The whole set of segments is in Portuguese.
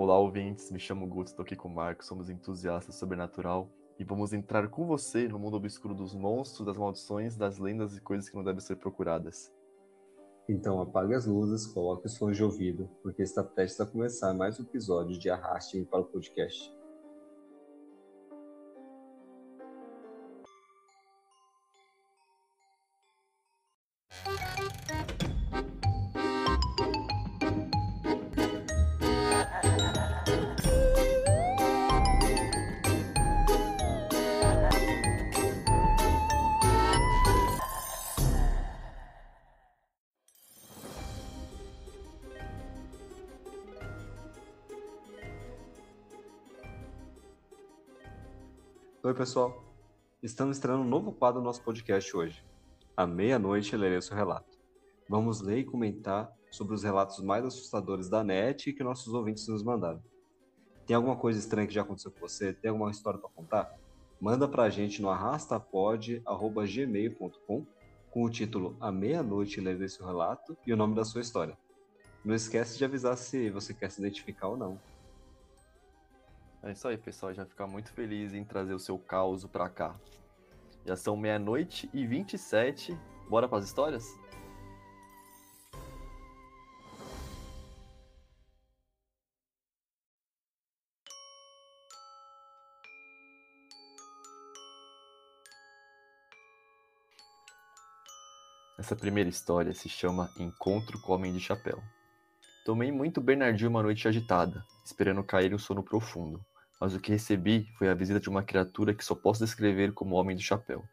Olá, ouvintes. Me chamo Guto, estou aqui com o Marcos, somos entusiastas sobrenatural e vamos entrar com você no mundo obscuro dos monstros, das maldições, das lendas e coisas que não devem ser procuradas. Então apague as luzes, coloque os fones de ouvido, porque está prestes a começar mais um episódio de Arraste-me para o Podcast. Oi, pessoal. Estamos estreando um novo quadro no nosso podcast hoje. À meia-noite, lerei seu relato. Vamos ler e comentar sobre os relatos mais assustadores da net que nossos ouvintes nos mandaram. Tem alguma coisa estranha que já aconteceu com você? Tem alguma história para contar? Manda pra gente no arrastapod.gmail.com com o título A Meia-Noite Lerei Seu Relato e o nome da sua história. Não esquece de avisar se você quer se identificar ou não. É isso aí, pessoal. Já ficar muito feliz em trazer o seu caos pra cá. Já são meia-noite e 27. Bora pras histórias? Essa primeira história se chama Encontro com o Homem de Chapéu. Tomei muito Bernardinho uma noite agitada, esperando cair um sono profundo, mas o que recebi foi a visita de uma criatura que só posso descrever como Homem do Chapéu.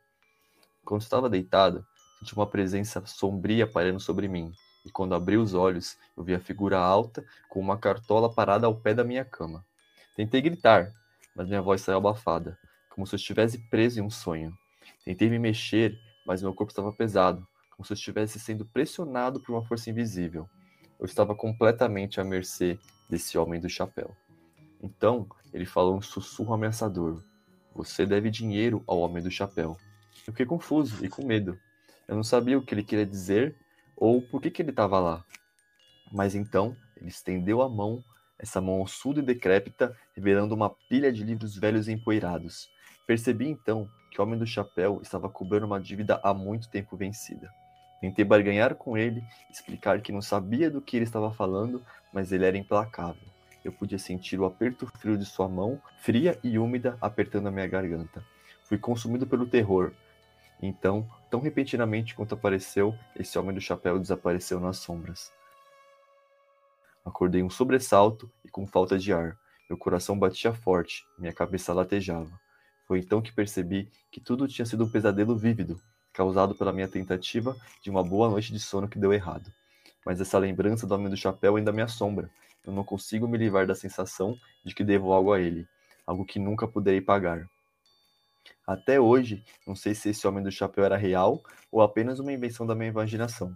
Quando estava deitado, senti uma presença sombria pairando sobre mim, e quando abri os olhos, eu vi a figura alta com uma cartola parada ao pé da minha cama. Tentei gritar, mas minha voz saiu abafada, como se eu estivesse preso em um sonho. Tentei me mexer, mas meu corpo estava pesado, como se eu estivesse sendo pressionado por uma força invisível. Eu estava completamente à mercê desse homem do chapéu. Então, ele falou um sussurro ameaçador: Você deve dinheiro ao homem do chapéu. Eu fiquei confuso e com medo. Eu não sabia o que ele queria dizer ou por que, que ele estava lá. Mas então, ele estendeu a mão, essa mão ossuda e decrépita, revelando uma pilha de livros velhos e empoeirados. Percebi então que o homem do chapéu estava cobrando uma dívida há muito tempo vencida. Tentei barganhar com ele, explicar que não sabia do que ele estava falando, mas ele era implacável. Eu podia sentir o aperto frio de sua mão, fria e úmida, apertando a minha garganta. Fui consumido pelo terror. Então, tão repentinamente quanto apareceu, esse homem do chapéu desapareceu nas sombras. Acordei um sobressalto e com falta de ar. Meu coração batia forte, minha cabeça latejava. Foi então que percebi que tudo tinha sido um pesadelo vívido, causado pela minha tentativa de uma boa noite de sono que deu errado. Mas essa lembrança do homem do chapéu ainda me assombra. Eu não consigo me livrar da sensação de que devo algo a ele, algo que nunca poderei pagar. Até hoje, não sei se esse homem do chapéu era real ou apenas uma invenção da minha imaginação.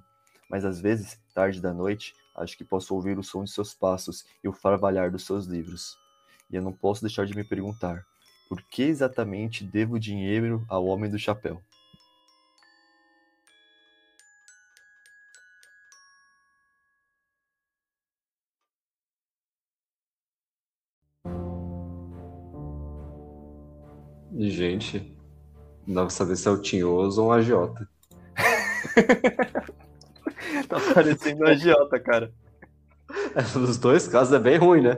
Mas às vezes, tarde da noite, acho que posso ouvir o som de seus passos e o farvalhar dos seus livros. E eu não posso deixar de me perguntar: por que exatamente devo dinheiro ao homem do chapéu? Gente, não dá pra saber se é o Tinhoso ou um agiota. tá parecendo um agiota, cara. Nos dois casos é bem ruim, né?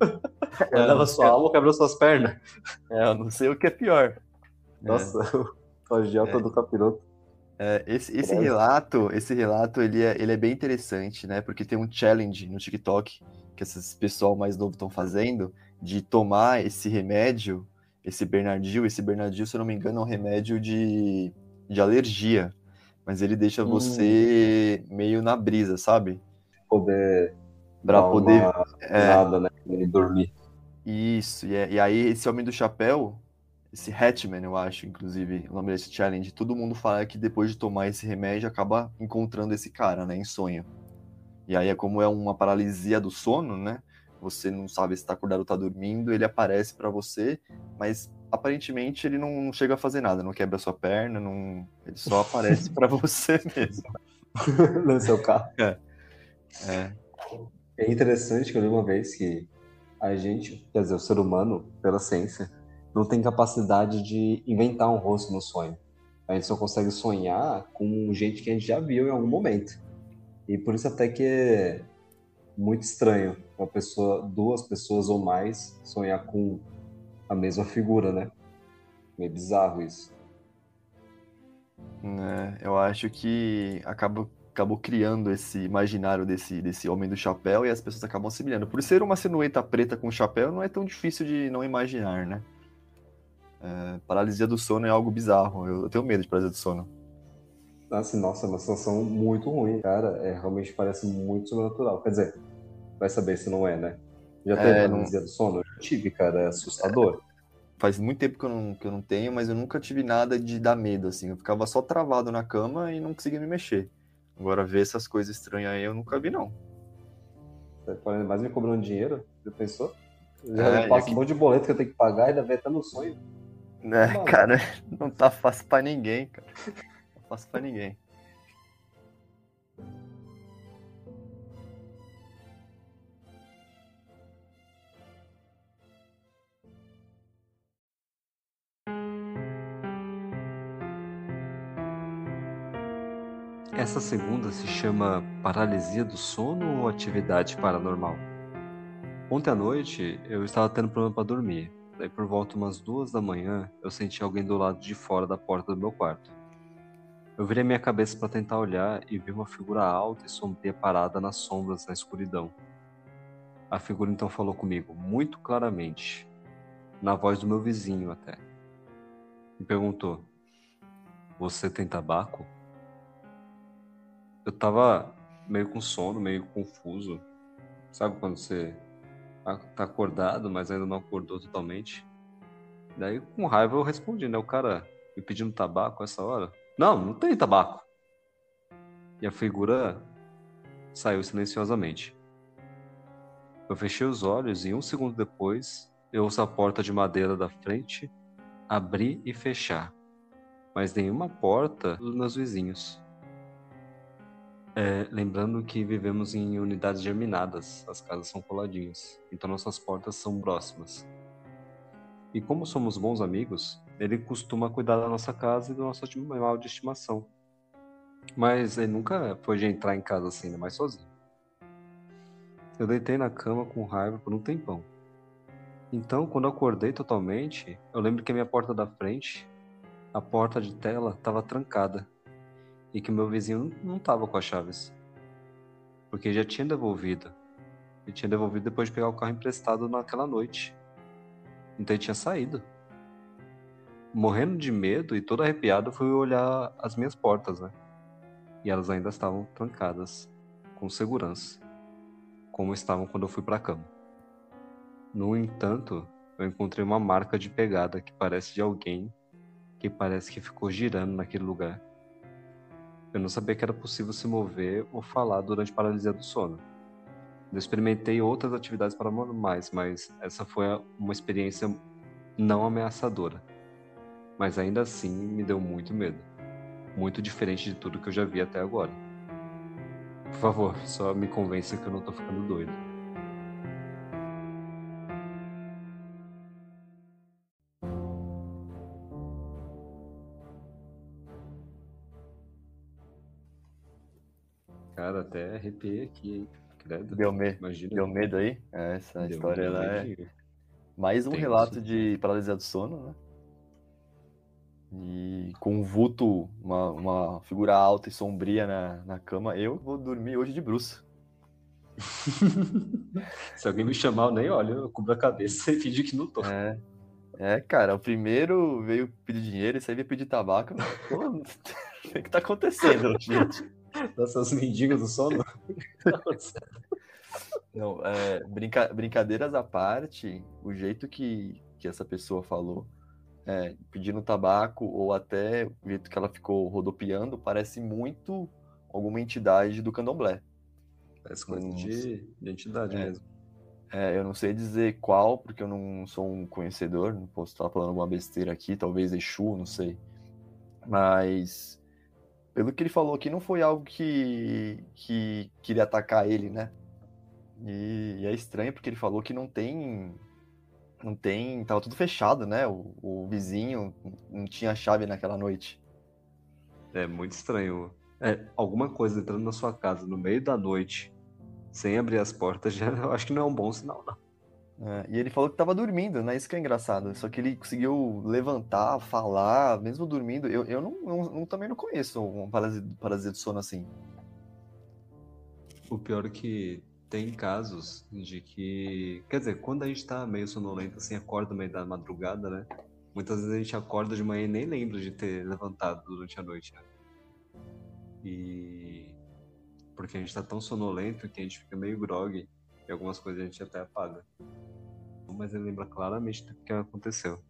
É, leva sua alma ou quebra suas pernas. É, eu não sei o que é pior. Nossa, é. o agiota é. do capiroto. É, esse, esse relato, esse relato ele é, ele é bem interessante, né? Porque tem um challenge no TikTok que esses pessoal mais novo estão fazendo de tomar esse remédio esse Bernardil. Esse Bernardil, se eu não me engano, é um remédio de, de alergia. Mas ele deixa hum. você meio na brisa, sabe? Poder. Pra poder. É, nada, né? E dormir. Isso, e, é, e aí esse Homem do Chapéu, esse Hatman, eu acho, inclusive, o nome desse challenge, todo mundo fala que depois de tomar esse remédio acaba encontrando esse cara, né, em sonho. E aí é como é uma paralisia do sono, né? Você não sabe se está acordado ou está dormindo, ele aparece para você, mas aparentemente ele não chega a fazer nada, não quebra sua perna, não... ele só aparece para você mesmo. no seu carro. É. é. É interessante que eu li uma vez que a gente, quer dizer, o ser humano, pela ciência, não tem capacidade de inventar um rosto no sonho. A gente só consegue sonhar com gente que a gente já viu em algum momento. E por isso até que é muito estranho uma pessoa, duas pessoas ou mais sonhar com a mesma figura, né? Meio bizarro isso. É, eu acho que acaba, acabou criando esse imaginário desse, desse homem do chapéu e as pessoas acabam assimilando. Por ser uma silhueta preta com chapéu, não é tão difícil de não imaginar, né? É, paralisia do sono é algo bizarro. Eu, eu tenho medo de paralisia do sono. Assim, nossa, é uma situação muito ruim, cara. É, realmente parece muito sobrenatural. Quer dizer, vai saber se não é, né? Já teve é, paralisia não... do sono? Eu já tive, cara. É assustador. É, faz muito tempo que eu, não, que eu não tenho, mas eu nunca tive nada de dar medo, assim. Eu ficava só travado na cama e não conseguia me mexer. Agora, ver essas coisas estranhas aí, eu nunca vi, não. Mais me cobrando dinheiro? Já pensou? Já é, passa aqui... um monte de boleto que eu tenho que pagar e ainda vai estar no sonho. É, cara, não tá fácil pra ninguém, cara. Fácil pra ninguém. Essa segunda se chama paralisia do sono ou atividade paranormal? Ontem à noite eu estava tendo problema para dormir. Daí por volta umas duas da manhã eu senti alguém do lado de fora da porta do meu quarto. Eu virei minha cabeça para tentar olhar e vi uma figura alta e sombria parada nas sombras na escuridão. A figura então falou comigo muito claramente, na voz do meu vizinho até. Me perguntou: Você tem tabaco? eu tava meio com sono, meio confuso. Sabe quando você tá, tá acordado, mas ainda não acordou totalmente? Daí, com raiva, eu respondi, né? O cara me pedindo tabaco essa hora. Não, não tem tabaco. E a figura saiu silenciosamente. Eu fechei os olhos e um segundo depois eu ouço a porta de madeira da frente abrir e fechar. Mas nenhuma porta meus vizinhos. É, lembrando que vivemos em unidades germinadas, as casas são coladinhas, então nossas portas são próximas. E como somos bons amigos, ele costuma cuidar da nossa casa e do nosso animal de estimação. Mas ele nunca foi de entrar em casa assim, ainda mais sozinho. Eu deitei na cama com raiva por um tempão. Então, quando eu acordei totalmente, eu lembro que a minha porta da frente, a porta de tela, estava trancada e que meu vizinho não estava com as chaves. Porque já tinha devolvido. Ele tinha devolvido depois de pegar o carro emprestado naquela noite. Então ele tinha saído. Morrendo de medo e todo arrepiado, fui olhar as minhas portas, né? E elas ainda estavam trancadas, com segurança, como estavam quando eu fui para a cama. No entanto, eu encontrei uma marca de pegada que parece de alguém que parece que ficou girando naquele lugar eu não sabia que era possível se mover ou falar durante paralisia do sono. Eu experimentei outras atividades paranormais, mas essa foi uma experiência não ameaçadora. Mas ainda assim me deu muito medo. Muito diferente de tudo que eu já vi até agora. Por favor, só me convença que eu não tô ficando doido. Cara, até arrepiei aqui, hein? Credo. Deu, me... Deu medo aí? É, essa Deu história ela é mais um Tem relato isso. de paralisia do sono, né? E com um vulto, uma, uma figura alta e sombria na, na cama, eu vou dormir hoje de bruxa. Se alguém me chamar, eu nem olho, eu cubro a cabeça e finge que não tô. É, é cara, o primeiro veio pedir dinheiro, esse aí veio pedir tabaco. Pô, o que tá acontecendo, gente? Dessas mendigas do sono? Não, é, brinca, brincadeiras à parte, o jeito que, que essa pessoa falou, é, pedindo tabaco, ou até o jeito que ela ficou rodopiando, parece muito alguma entidade do candomblé. Parece coisa de identidade é, mesmo. É, eu não sei dizer qual, porque eu não sou um conhecedor, não posso estar falando alguma besteira aqui, talvez Exu, não sei. Mas pelo que ele falou aqui, não foi algo que, que queria atacar ele, né? E, e, é estranho porque ele falou que não tem. Não tem. Tava tudo fechado, né? O, o vizinho não tinha chave naquela noite. É muito estranho. É, alguma coisa entrando na sua casa no meio da noite, sem abrir as portas, já eu acho que não é um bom sinal, não. É, e ele falou que tava dormindo, né? Isso que é engraçado. Só que ele conseguiu levantar, falar, mesmo dormindo. Eu, eu não, não, não também não conheço um parasita, parasita de sono assim. O pior é que tem casos de que. Quer dizer, quando a gente tá meio sonolento, assim, acorda no meio da madrugada, né? Muitas vezes a gente acorda de manhã e nem lembra de ter levantado durante a noite, né? E. Porque a gente tá tão sonolento que a gente fica meio grog e algumas coisas a gente até apaga. Mas ele lembra claramente do que aconteceu.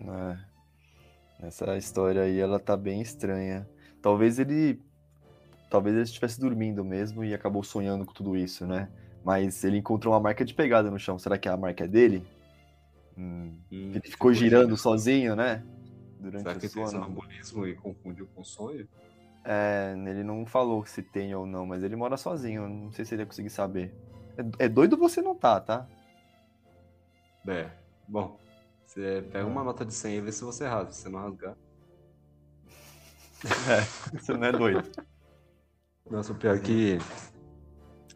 É. Essa história aí, ela tá bem estranha. Talvez ele talvez ele estivesse dormindo mesmo e acabou sonhando com tudo isso, né? Mas ele encontrou uma marca de pegada no chão. Será que a marca é dele? Hum, ele ficou, girando sozinho, né? Durante Será que tem sonambulismo e confundiu com sonho? É, ele não falou se tem ou não, mas ele mora sozinho. Não sei se ele ia conseguir saber. É, é doido você não tá, tá? É, bom. Você pega uma nota de 100 e vê se você rasga. Se você não rasgar. É, você não é doido. Nossa, o pior é que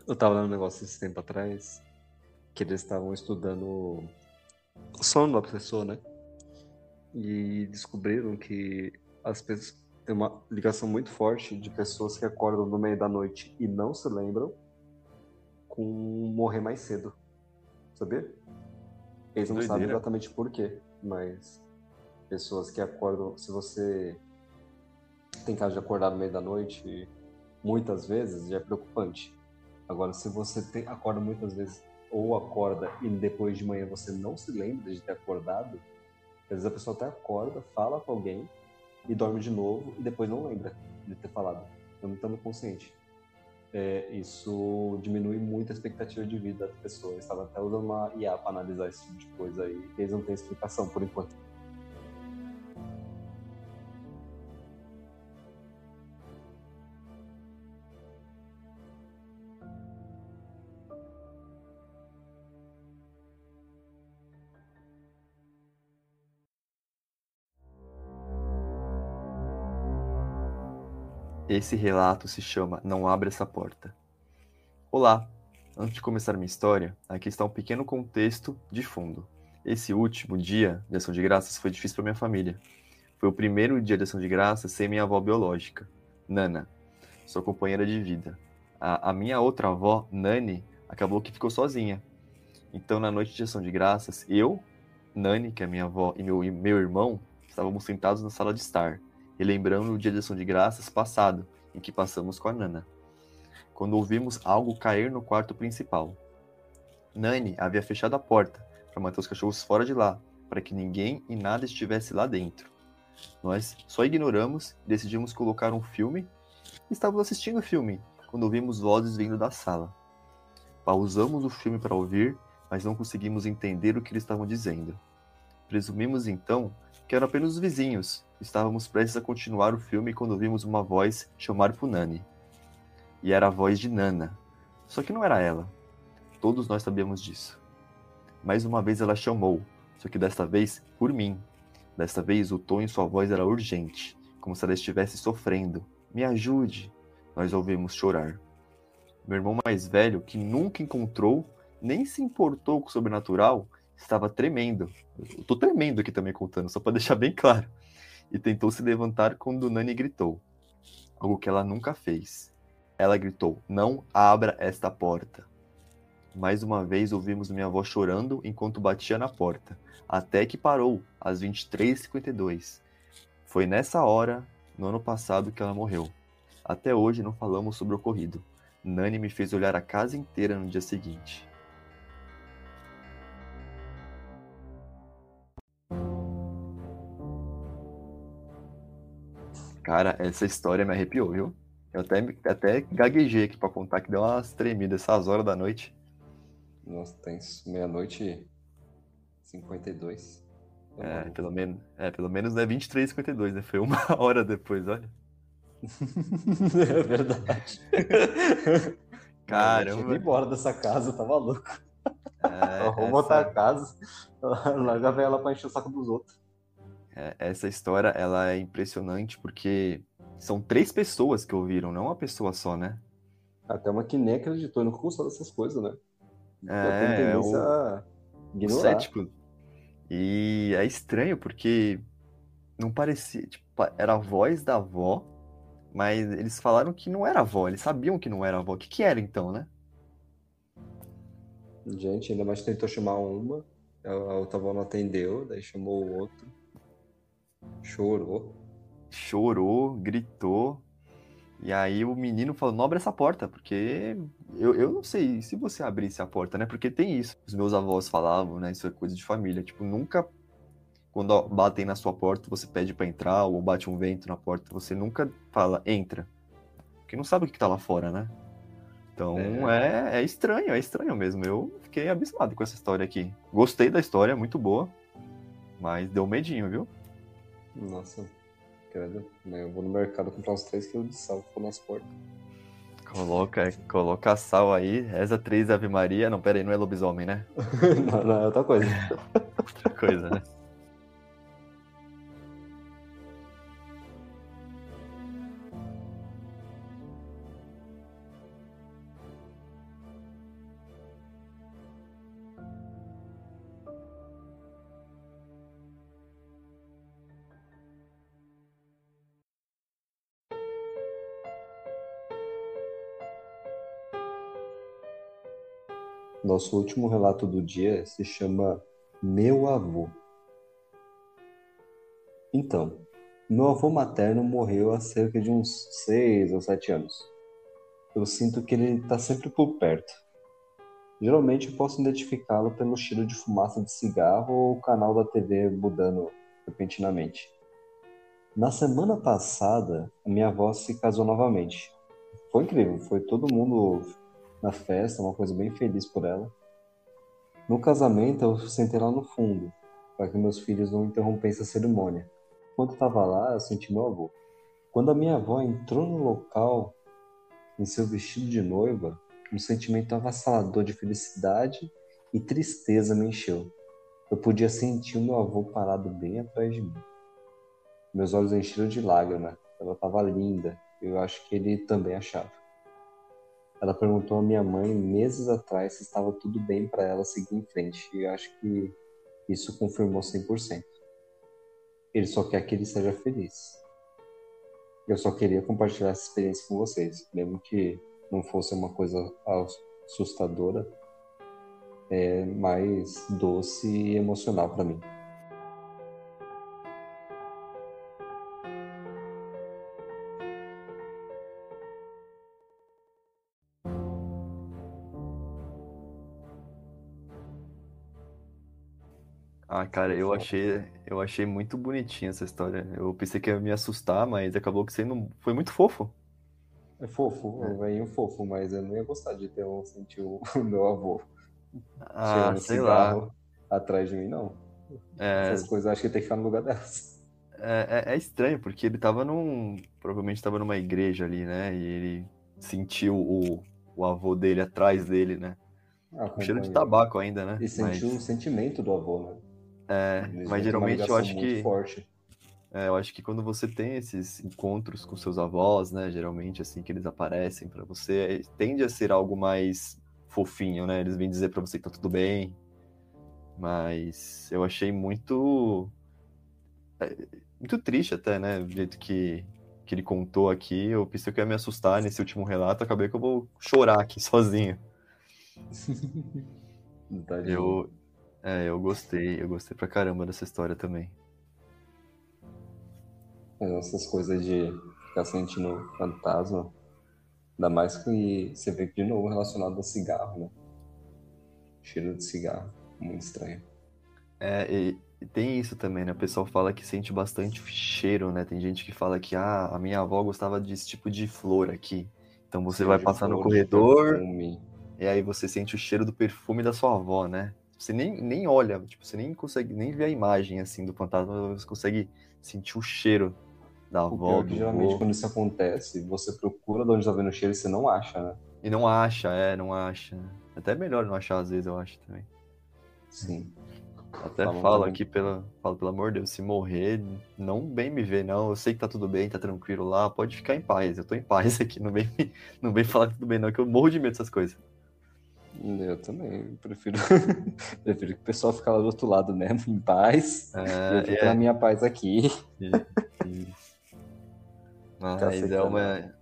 eu tava lendo um negócio esse tempo atrás que eles estavam estudando o sono da pessoa, né? E descobriram que as pessoas tem uma ligação muito forte de pessoas que acordam no meio da noite e não se lembram com morrer mais cedo. Sabia? Eles não Doideira. sabem exatamente por quê, mas pessoas que acordam, se você tem caso de acordar no meio da noite muitas vezes já é preocupante. Agora, se você tem, acorda muitas vezes ou acorda e depois de manhã você não se lembra de ter acordado, às vezes a pessoa até acorda, fala com alguém e dorme de novo e depois não lembra de ter falado, não estando consciente. É, isso diminui muito a expectativa de vida da pessoa. Eu estava até usando uma IA para analisar esse tipo de coisa aí, eles não têm explicação por enquanto. Esse relato se chama Não Abra Essa Porta. Olá! Antes de começar minha história, aqui está um pequeno contexto de fundo. Esse último dia de ação de graças foi difícil para minha família. Foi o primeiro dia de ação de graças sem minha avó biológica, Nana, sua companheira de vida. A, a minha outra avó, Nani, acabou que ficou sozinha. Então, na noite de ação de graças, eu, Nani, que é minha avó, e meu, e meu irmão estávamos sentados na sala de estar e lembrando o dia de ação de graças passado, em que passamos com a Nana, quando ouvimos algo cair no quarto principal. Nani havia fechado a porta para manter os cachorros fora de lá, para que ninguém e nada estivesse lá dentro. Nós só ignoramos e decidimos colocar um filme. Estávamos assistindo o filme quando ouvimos vozes vindo da sala. Pausamos o filme para ouvir, mas não conseguimos entender o que eles estavam dizendo. Presumimos então que eram apenas os vizinhos Estávamos prestes a continuar o filme quando vimos uma voz chamar por Nani. E era a voz de Nana. Só que não era ela. Todos nós sabíamos disso. Mais uma vez ela chamou, só que desta vez por mim. Desta vez o tom em sua voz era urgente, como se ela estivesse sofrendo. Me ajude! Nós ouvimos chorar. Meu irmão mais velho, que nunca encontrou, nem se importou com o sobrenatural, estava tremendo. Eu tô tremendo aqui também contando, só para deixar bem claro e tentou se levantar quando Nani gritou, algo que ela nunca fez. Ela gritou: Não abra esta porta. Mais uma vez ouvimos minha avó chorando enquanto batia na porta, até que parou, às 23h52. Foi nessa hora, no ano passado, que ela morreu. Até hoje não falamos sobre o ocorrido. Nani me fez olhar a casa inteira no dia seguinte. Cara, essa história me arrepiou, viu? Eu até, até gaguejei aqui pra contar que deu umas tremidas essas horas da noite. Nossa, tem meia-noite e 52. É, pelo menos, é, pelo menos é 23 52, né? Foi uma hora depois, olha. é verdade. Caramba. Eu embora dessa casa, tá maluco. É, vou essa- botar a casa, larga ela pra encher o saco dos outros. É, essa história, ela é impressionante porque são três pessoas que ouviram, não uma pessoa só, né? Até uma que nem acreditou, nunca gostou dessas coisas, né? É, tendência o- a ignorar. cético. E é estranho porque não parecia, tipo, era a voz da avó, mas eles falaram que não era a avó, eles sabiam que não era a avó. O que que era então, né? Gente, ainda mais tentou chamar uma, a outra avó não atendeu, daí chamou o outro, chorou. Chorou, gritou. E aí o menino falou: não abre essa porta, porque eu, eu não sei se você abrisse a porta, né? Porque tem isso. Os meus avós falavam, né? Isso é coisa de família. Tipo, nunca, quando ó, batem na sua porta, você pede pra entrar, ou bate um vento na porta, você nunca fala, entra. Porque não sabe o que tá lá fora, né? Então é, é estranho, é estranho mesmo. Eu fiquei abismado com essa história aqui. Gostei da história, muito boa. Mas deu medinho, viu? Nossa, credo. Eu vou no mercado comprar uns 3 kg de sal pôr nas portas. Coloca, coloca sal aí, reza três Ave Maria. Não, pera aí, não é lobisomem, né? não, não, é outra coisa. Outra coisa, né? Nosso último relato do dia se chama Meu Avô. Então, meu avô materno morreu há cerca de uns 6 ou 7 anos. Eu sinto que ele está sempre por perto. Geralmente eu posso identificá-lo pelo cheiro de fumaça de cigarro ou o canal da TV mudando repentinamente. Na semana passada, minha avó se casou novamente. Foi incrível, foi todo mundo na festa, uma coisa bem feliz por ela. No casamento, eu sentei lá no fundo, para que meus filhos não interrompessem a cerimônia. Quando estava lá, eu senti meu avô. Quando a minha avó entrou no local, em seu vestido de noiva, um sentimento avassalador de felicidade e tristeza me encheu. Eu podia sentir o meu avô parado bem atrás de mim. Meus olhos encheram de lágrimas. Ela estava linda. Eu acho que ele também achava. Ela perguntou à minha mãe meses atrás se estava tudo bem para ela seguir em frente. E acho que isso confirmou 100%. Ele só quer que ele seja feliz. Eu só queria compartilhar essa experiência com vocês, mesmo que não fosse uma coisa assustadora, é mais doce e emocional para mim. Ah, cara, eu achei, eu achei muito bonitinha essa história. Eu pensei que ia me assustar, mas acabou que sendo, foi muito fofo. É fofo, um velhinho fofo, mas eu não ia gostar de ter um sentir o meu avô Ah, sei lá. atrás de mim, não. É, Essas coisas eu acho que tem que ficar no lugar delas. é, é- é estranho, porque ele tava num. Provavelmente tava numa igreja ali, né? E ele sentiu o, o avô dele atrás dele, né? Ah, cheiro de tabaco ainda, né? E sentiu Mas, o sentimento do avô, né? É, Eles mas geralmente eu acho que. forte. É, eu acho que quando você tem esses encontros com seus avós, né, geralmente assim que eles aparecem pra você, é, tende a ser algo mais fofinho, né? Eles vêm dizer pra você que tá tudo bem. Mas eu achei muito é, muito triste até, né, do jeito que que ele contou aqui. Eu pensei que eu ia me assustar nesse último relato, acabei que eu vou chorar aqui sozinho. Eu é, eu gostei, eu gostei pra caramba dessa história também. Essas coisas de ficar sentindo fantasma. Ainda mais que você vê de novo relacionado a cigarro, né? Cheiro de cigarro. Muito estranho. É, e, tem isso também, né? O pessoal fala que sente bastante cheiro, né? Tem gente que fala que ah, a minha avó gostava desse tipo de flor aqui. Então você vai passar no corredor e aí você sente o cheiro do perfume da sua avó, né? Você nem, nem olha, tipo, você nem consegue nem ver a imagem assim do fantasma, você consegue sentir o cheiro da O avó, pior é geralmente vô. quando isso acontece, você procura de onde tá vendo o cheiro e você não acha, né? E não acha, é, não acha. Até melhor não achar às vezes, eu acho também. Sim. Até falo aqui, pela, falo, pelo amor de Deus, se morrer, não vem me ver, não. Eu sei que tá tudo bem, tá tranquilo lá, pode ficar em paz. Eu tô em paz aqui, não vem, não vem falar que tudo bem, não, que eu morro de medo dessas coisas. Eu também prefiro, prefiro que o pessoal fique lá do outro lado mesmo, em paz. E eu é. na minha paz aqui. Mas é uma,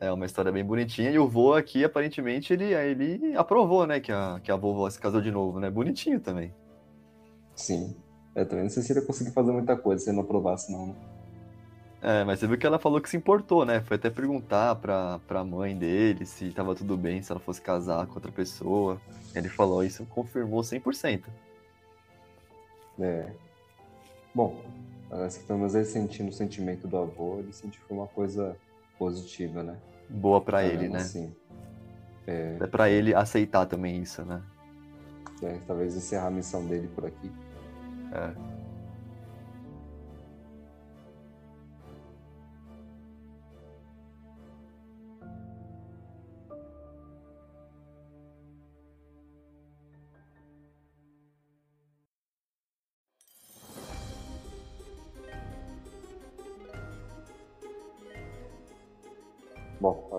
é uma história bem bonitinha. E o vô aqui, aparentemente, ele, ele aprovou, né, que a, que a vovó se casou de novo, né? Bonitinho também. Sim. Eu também não sei se ele ia conseguir fazer muita coisa se ele não aprovasse, não. É, mas você viu que ela falou que se importou, né? Foi até perguntar pra, pra mãe dele se tava tudo bem, se ela fosse casar com outra pessoa. Ele falou isso, confirmou 100%. É. Bom, parece que pelo menos ele sentindo o sentimento do avô, ele sentiu que foi uma coisa positiva, né? Boa para ele, né? Sim. É, é para ele aceitar também isso, né? É, talvez encerrar a missão dele por aqui. É.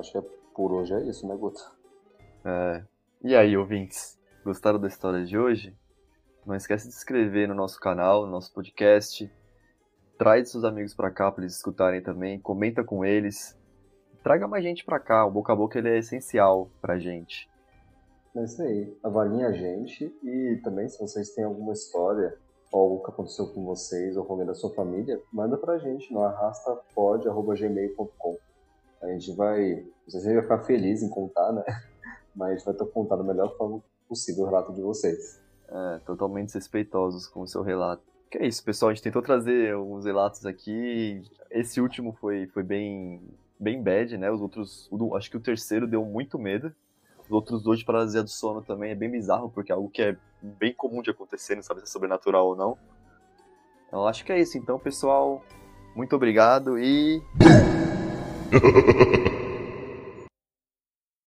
acho que é por hoje é isso, né, Guto? É. E aí, ouvintes? Gostaram da história de hoje? Não esquece de se inscrever no nosso canal, no nosso podcast. Traz seus amigos para cá para eles escutarem também. Comenta com eles. Traga mais gente para cá. O boca a boca ele é essencial pra gente. É isso aí. Avaliem a gente e também se vocês têm alguma história ou algo que aconteceu com vocês ou com alguém da sua família, manda pra gente no arrastapod.gmail.com. A gente vai. Não sei se a gente vai ficar feliz em contar, né? Mas a gente vai estar contando da melhor forma possível o relato de vocês. É, totalmente respeitosos com o seu relato. Que é isso, pessoal. A gente tentou trazer alguns relatos aqui. Esse último foi, foi bem, bem bad, né? Os outros. O, acho que o terceiro deu muito medo. Os outros dois de paralisia do sono também é bem bizarro, porque é algo que é bem comum de acontecer, não sabe se é sobrenatural ou não. Eu acho que é isso. Então, pessoal, muito obrigado e. Ha ha ha ha ha!